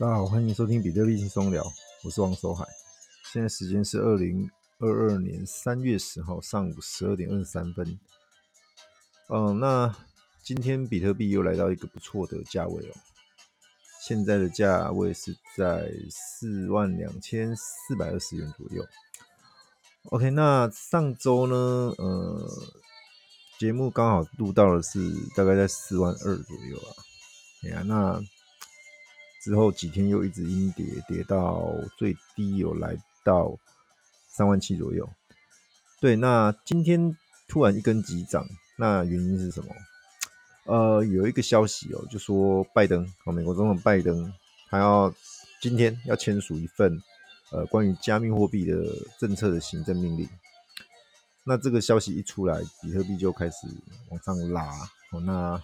大家好，欢迎收听比特币轻松聊，我是王守海。现在时间是二零二二年三月十号上午十二点二十三分。嗯，那今天比特币又来到一个不错的价位哦。现在的价位是在四万两千四百二十元左右。OK，那上周呢，呃，节目刚好录到的是大概在四万二左右啊。哎呀，那。之后几天又一直阴跌，跌到最低有来到三万七左右。对，那今天突然一根急涨，那原因是什么？呃，有一个消息哦，就说拜登哦，美国总统拜登，他要今天要签署一份呃关于加密货币的政策的行政命令。那这个消息一出来，比特币就开始往上拉哦，那。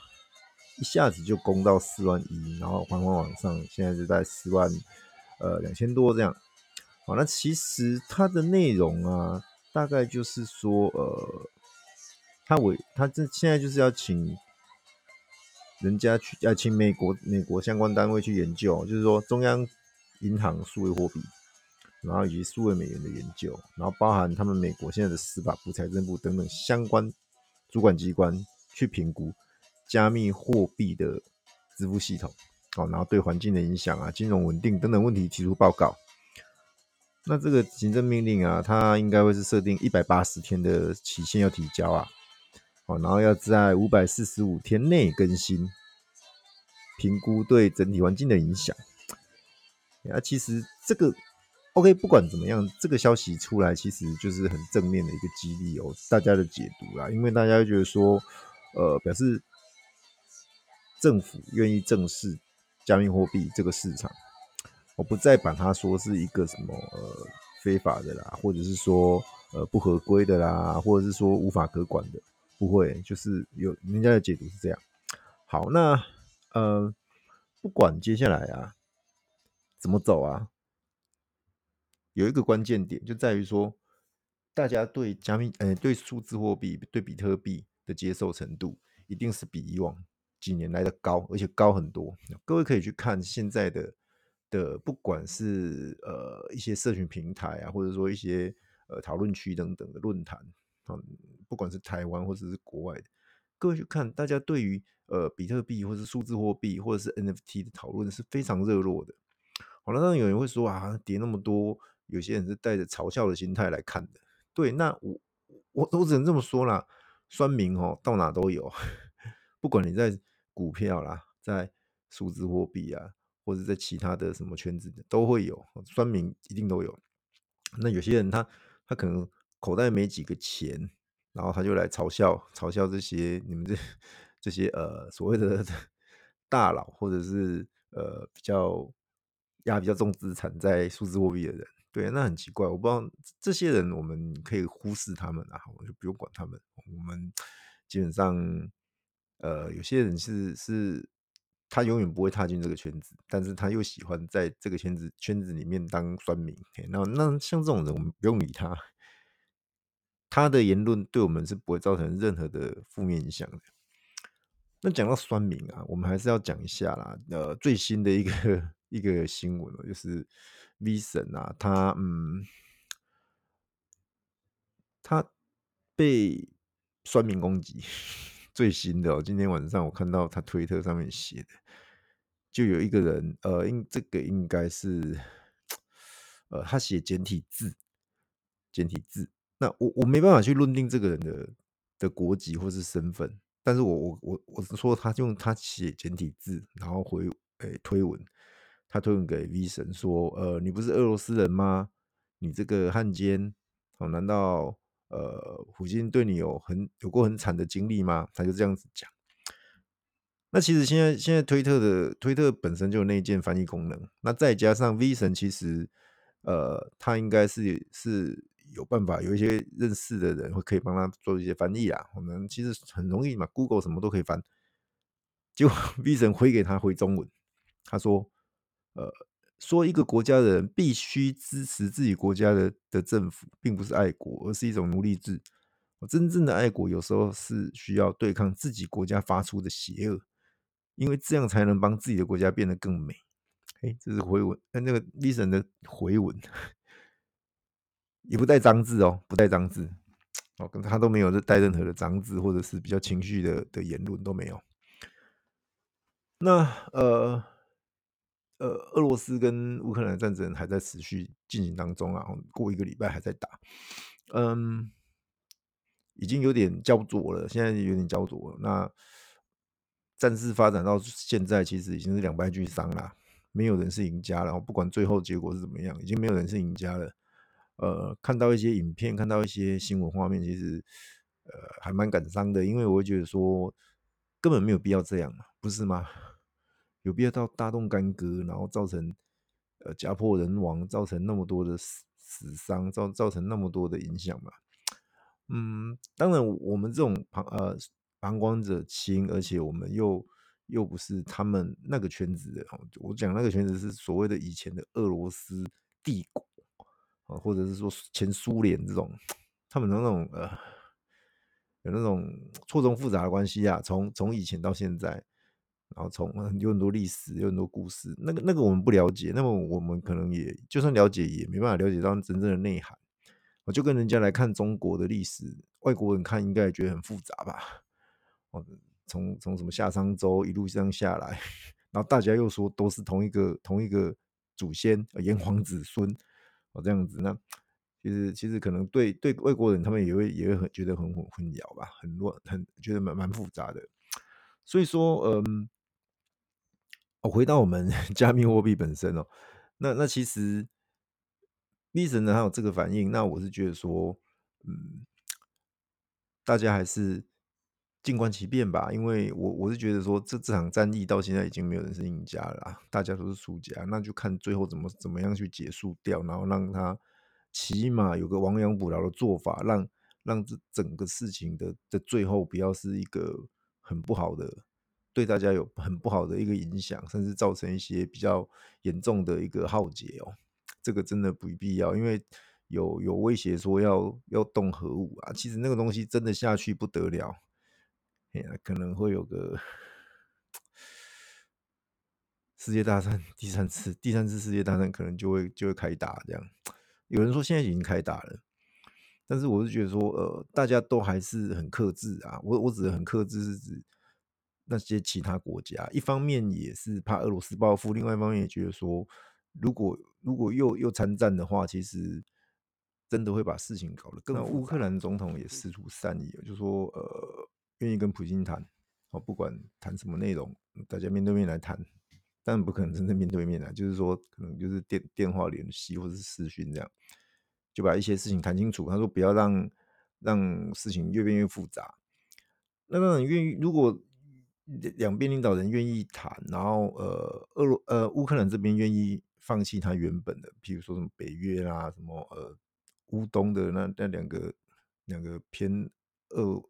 一下子就攻到四万一，然后缓缓往上，现在是在四万呃两千多这样。好，那其实它的内容啊，大概就是说，呃，他委他这现在就是要请人家去，要请美国美国相关单位去研究，就是说中央银行数位货币，然后以及数位美元的研究，然后包含他们美国现在的司法部、财政部等等相关主管机关去评估。加密货币的支付系统，哦，然后对环境的影响啊、金融稳定等等问题提出报告。那这个行政命令啊，它应该会是设定一百八十天的期限要提交啊，哦，然后要在五百四十五天内更新，评估对整体环境的影响。啊，其实这个 OK，不管怎么样，这个消息出来其实就是很正面的一个激励哦，大家的解读啦，因为大家觉得说，呃，表示。政府愿意正视加密货币这个市场，我不再把它说是一个什么呃非法的啦，或者是说呃不合规的啦，或者是说无法可管的，不会，就是有人家的解读是这样。好，那呃不管接下来啊怎么走啊，有一个关键点就在于说，大家对加密呃对数字货币对比特币的接受程度，一定是比以往。几年来的高，而且高很多。各位可以去看现在的的，不管是呃一些社群平台啊，或者说一些呃讨论区等等的论坛啊，不管是台湾或者是国外的，各位去看，大家对于呃比特币或是数字货币或者是 NFT 的讨论是非常热络的。好了，那有人会说啊，跌那么多，有些人是带着嘲笑的心态来看的。对，那我我我只能这么说啦，酸民哦到哪都有，不管你在。股票啦，在数字货币啊，或者在其他的什么圈子都会有，酸民一定都有。那有些人他他可能口袋没几个钱，然后他就来嘲笑嘲笑这些你们这这些呃所谓的大佬，或者是呃比较压比较重资产在数字货币的人，对，那很奇怪，我不知道这些人我们可以忽视他们啊，我就不用管他们，我们基本上。呃，有些人是是，他永远不会踏进这个圈子，但是他又喜欢在这个圈子圈子里面当酸民。那那像这种人，我们不用理他，他的言论对我们是不会造成任何的负面影响的。那讲到酸民啊，我们还是要讲一下啦。呃，最新的一个一个新闻就是 V 神啊，他嗯，他被酸民攻击。最新的哦，今天晚上我看到他推特上面写的，就有一个人，呃，应这个应该是，呃，他写简体字，简体字。那我我没办法去论定这个人的的国籍或是身份，但是我我我我是说他用他写简体字，然后回诶、推文，他推文给 V 神说，呃，你不是俄罗斯人吗？你这个汉奸，哦，难道？呃，普京对你有很有过很惨的经历吗？他就这样子讲。那其实现在现在推特的推特本身就有内建翻译功能，那再加上 V 神，其实呃，他应该是是有办法，有一些认识的人会可以帮他做一些翻译啊。我们其实很容易嘛，Google 什么都可以翻。结果 V 神回给他回中文，他说呃。说一个国家的人必须支持自己国家的的政府，并不是爱国，而是一种奴隶制。真正的爱国有时候是需要对抗自己国家发出的邪恶，因为这样才能帮自己的国家变得更美。哎，这是回文，那那个 Vincent 的回文也不带脏字哦，不带脏字哦，跟他都没有带任何的脏字，或者是比较情绪的的言论都没有。那呃呃，俄罗斯跟乌克兰战争还在持续进行当中啊，过一个礼拜还在打，嗯，已经有点焦灼了，现在有点焦灼了。那战事发展到现在，其实已经是两败俱伤了。没有人是赢家，然后不管最后结果是怎么样，已经没有人是赢家了。呃，看到一些影片，看到一些新闻画面，其实呃还蛮感伤的，因为我会觉得说根本没有必要这样嘛，不是吗？有必要到大动干戈，然后造成呃家破人亡，造成那么多的死死伤，造造成那么多的影响嘛？嗯，当然我们这种旁呃旁观者清，而且我们又。又不是他们那个圈子的哦，我讲那个圈子是所谓的以前的俄罗斯帝国啊，或者是说前苏联这种，他们那种呃，有那种错综复杂的关系啊，从从以前到现在，然后从有很多历史，有很多故事，那个那个我们不了解，那么我们可能也就算了解，也没办法了解到真正的内涵。我就跟人家来看中国的历史，外国人看应该也觉得很复杂吧？哦。从从什么夏商周一路这样下来，然后大家又说都是同一个同一个祖先，炎黄子孙哦，这样子，那其实其实可能对对外国人他们也会也会很觉得很混混淆吧，很乱，很觉得蛮蛮复杂的。所以说，嗯，我回到我们 加密货币本身哦，那那其实，B 神呢还有这个反应，那我是觉得说，嗯，大家还是。静观其变吧，因为我我是觉得说，这这场战役到现在已经没有人是赢家了啦，大家都是输家，那就看最后怎么怎么样去结束掉，然后让他起码有个亡羊补牢的做法，让让这整个事情的的最后不要是一个很不好的，对大家有很不好的一个影响，甚至造成一些比较严重的一个浩劫哦，这个真的不必要，因为有有威胁说要要动核武啊，其实那个东西真的下去不得了。可能会有个世界大战第三次，第三次世界大战可能就会就会开打这样。有人说现在已经开打了，但是我是觉得说，呃，大家都还是很克制啊。我我指的很克制是指那些其他国家，一方面也是怕俄罗斯报复，另外一方面也觉得说，如果如果又又参战的话，其实真的会把事情搞得更。乌克兰总统也释出善意，就说呃。愿意跟普京谈，哦，不管谈什么内容，大家面对面来谈，但不可能真正面对面来，就是说可能就是电电话联系或者是视讯这样，就把一些事情谈清楚。他说不要让让事情越变越复杂。那当然愿意，如果两边领导人愿意谈，然后呃，俄罗呃乌克兰这边愿意放弃他原本的，譬如说什么北约啦，什么呃乌东的那那两个两个偏俄。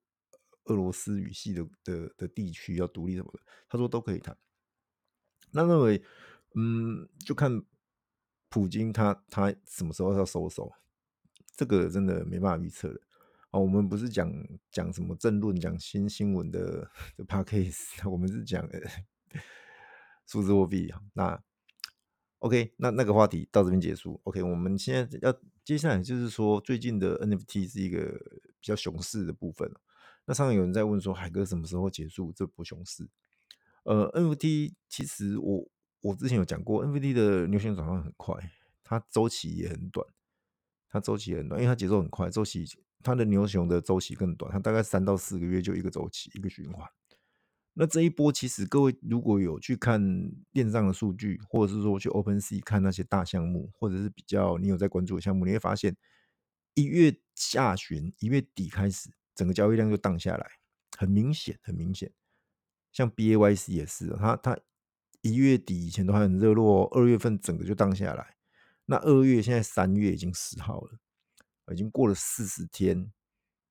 俄罗斯语系的的的地区要独立什么的，他说都可以谈。那认为，嗯，就看普京他他什么时候要收手，这个真的没办法预测的。哦，我们不是讲讲什么政论，讲新新闻的 的 podcast，我们是讲 数字货币。那 OK，那那个话题到这边结束。OK，我们现在要接下来就是说，最近的 NFT 是一个比较熊市的部分。那上面有人在问说，海哥什么时候结束这波熊市？呃，NFT 其实我我之前有讲过，NFT 的牛熊转换很快，它周期也很短，它周期很短，因为它节奏很快，周期它的牛熊的周期更短，它大概三到四个月就一个周期一个循环。那这一波其实各位如果有去看链上的数据，或者是说去 OpenSea 看那些大项目，或者是比较你有在关注的项目，你会发现一月下旬一月底开始。整个交易量就荡下来，很明显，很明显。像 BAYC 也是，它它一月底以前都还很热络，二月份整个就荡下来。那二月现在三月已经十号了，已经过了四十天。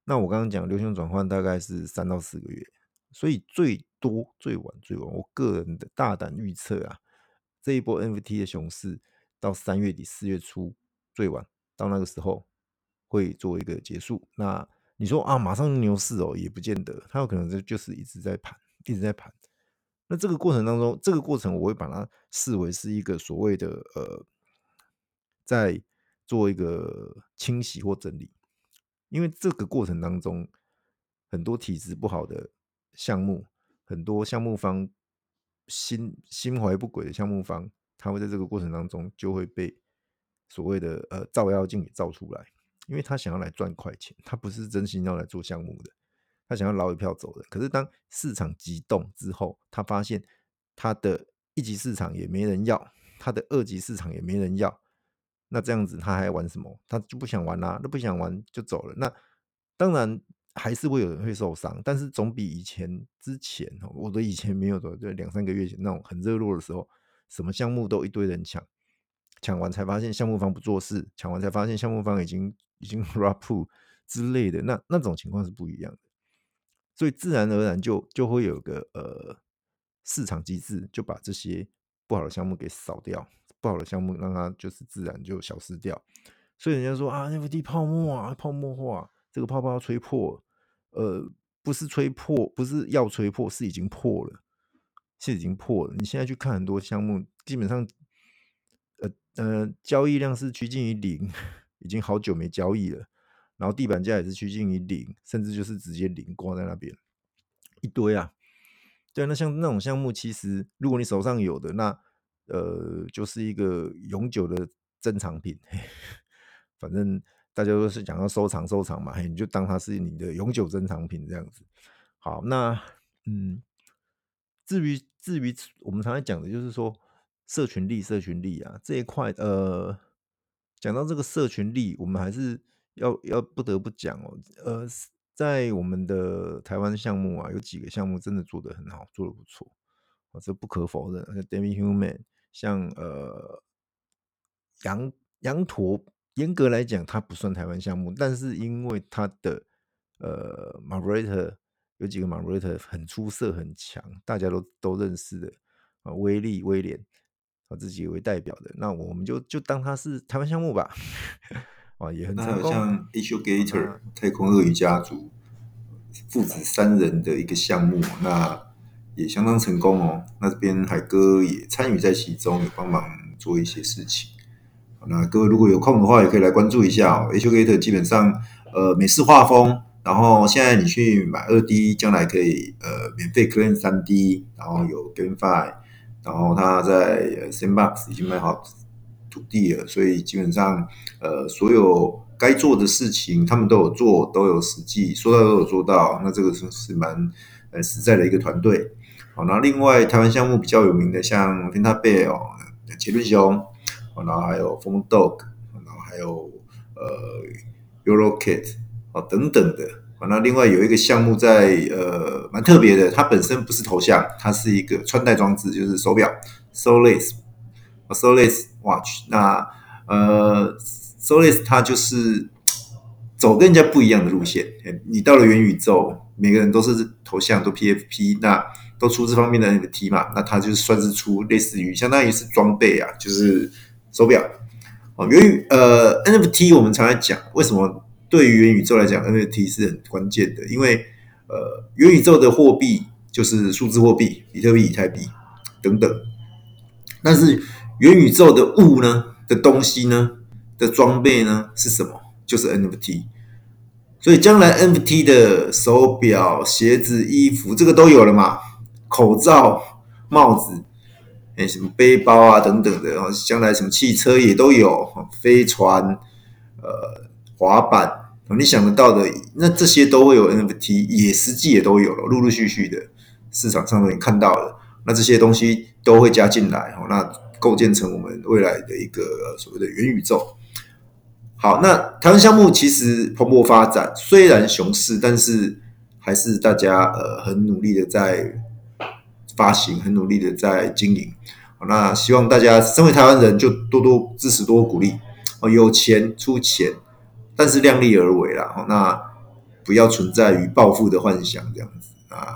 那我刚刚讲流行转换大概是三到四个月，所以最多最晚最晚，我个人的大胆预测啊，这一波 NFT 的熊市到三月底四月初最晚到那个时候会做一个结束。那你说啊，马上牛市哦，也不见得，它有可能就就是一直在盘，一直在盘。那这个过程当中，这个过程我会把它视为是一个所谓的呃，在做一个清洗或整理，因为这个过程当中，很多体质不好的项目，很多项目方心心怀不轨的项目方，他会在这个过程当中就会被所谓的呃照妖镜给照出来，因为他想要来赚快钱，他不是真心要来做项目的。他想要捞一票走的，可是当市场急动之后，他发现他的一级市场也没人要，他的二级市场也没人要，那这样子他还玩什么？他就不想玩啦，那不想玩就走了。那当然还是会有人会受伤，但是总比以前之前，我的以前没有的，就两三个月前那种很热络的时候，什么项目都一堆人抢，抢完才发现项目方不做事，抢完才发现项目方已经已经 rap 之类的，那那种情况是不一样的。所以自然而然就就会有个呃市场机制，就把这些不好的项目给扫掉，不好的项目让它就是自然就消失掉。所以人家说啊，NFT 泡沫啊，泡沫化，这个泡泡要吹破，呃，不是吹破，不是要吹破，是已经破了，是已经破了。你现在去看很多项目，基本上，呃呃，交易量是趋近于零，已经好久没交易了。然后地板价也是趋近于零，甚至就是直接零挂在那边一堆啊。对，那像那种项目，其实如果你手上有的，那呃就是一个永久的珍藏品。反正大家都是讲要收藏收藏嘛，你就当它是你的永久珍藏品这样子。好，那嗯，至于至于我们常常讲的就是说社群力，社群力啊这一块，呃，讲到这个社群力，我们还是。要要不得不讲哦，呃，在我们的台湾项目啊，有几个项目真的做得很好，做得不错，啊，这不可否认。像 Demi-Human，像呃羊羊驼，严格来讲它不算台湾项目，但是因为它的呃 Moderator 有几个 Moderator 很出色很强，大家都都认识的啊，威利威廉啊，自己为代表的，那我们就就当它是台湾项目吧。啊，也很成功。那像 Alligator 太空鳄鱼家族父子三人的一个项目，那也相当成功哦。那这边海哥也参与在其中，有帮忙做一些事情。那各位如果有空的话，也可以来关注一下哦。H U Gate 基本上呃美式画风，然后现在你去买二 D，将来可以呃免费 claim 三 D，然后有 GameFi，然后他在 Sandbox 已经卖好。土地了，所以基本上，呃，所有该做的事情他们都有做，都有实际说到都有做到。那这个是是蛮呃实在的一个团队。好，那另外台湾项目比较有名的，像 Pentabet 哦，杰伦熊，然后还有 f o n Dog，然后还有呃 EuroKit 哦等等的。那另外有一个项目在呃蛮特别的，它本身不是头像，它是一个穿戴装置，就是手表 Solace。Solace Watch，那呃，Solace 它就是走跟人家不一样的路线。你到了元宇宙，每个人都是头像都 PFP，那都出这方面的 NFT 嘛，那它就是算是出类似于相当于是装备啊，就是手表。哦，元宇呃 NFT 我们常来讲，为什么对于元宇宙来讲 NFT 是很关键的？因为呃，元宇宙的货币就是数字货币，比特币、以太币等等，但是。元宇宙的物呢的东西呢的装备呢是什么？就是 NFT。所以将来 NFT 的手表、鞋子、衣服，这个都有了嘛？口罩、帽子，哎，什么背包啊等等的，然后将来什么汽车也都有，飞船、呃，滑板，你想得到的，那这些都会有 NFT，也实际也都有了，陆陆续续的市场上都已经看到了。那这些东西都会加进来，那。构建成我们未来的一个所谓的元宇宙。好，那台湾项目其实蓬勃发展，虽然熊市，但是还是大家呃很努力的在发行，很努力的在经营。那希望大家身为台湾人就多多支持，多多鼓励。哦，有钱出钱，但是量力而为啦。那不要存在于暴富的幻想这样子啊。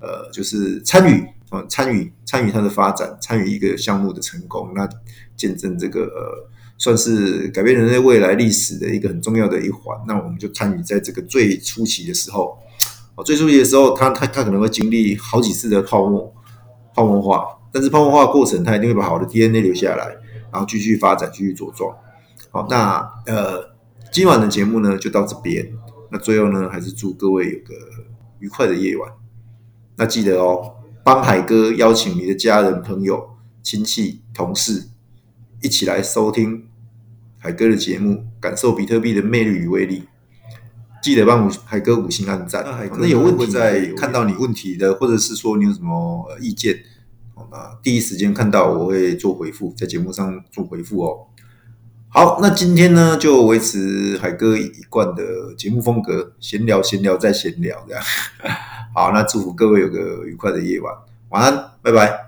呃，就是参与。啊，参与参与它的发展，参与一个项目的成功，那见证这个呃，算是改变人类未来历史的一个很重要的一环。那我们就参与在这个最初期的时候，最初期的时候，它它它可能会经历好几次的泡沫，泡沫化，但是泡沫化过程，它一定会把好的 DNA 留下来，然后继续发展，继续茁壮。好，那呃，今晚的节目呢就到这边。那最后呢，还是祝各位有个愉快的夜晚。那记得哦，帮海哥邀请你的家人、朋友、亲戚、同事一起来收听海哥的节目，感受比特币的魅力与威力。记得帮海哥五星按赞。那海哥有问题在看到你问题的，或者是说你有什么意见，那第一时间看到我会做回复，在节目上做回复哦。好，那今天呢就维持海哥一贯的节目风格，闲聊闲聊再闲聊这样。好，那祝福各位有个愉快的夜晚，晚安，拜拜。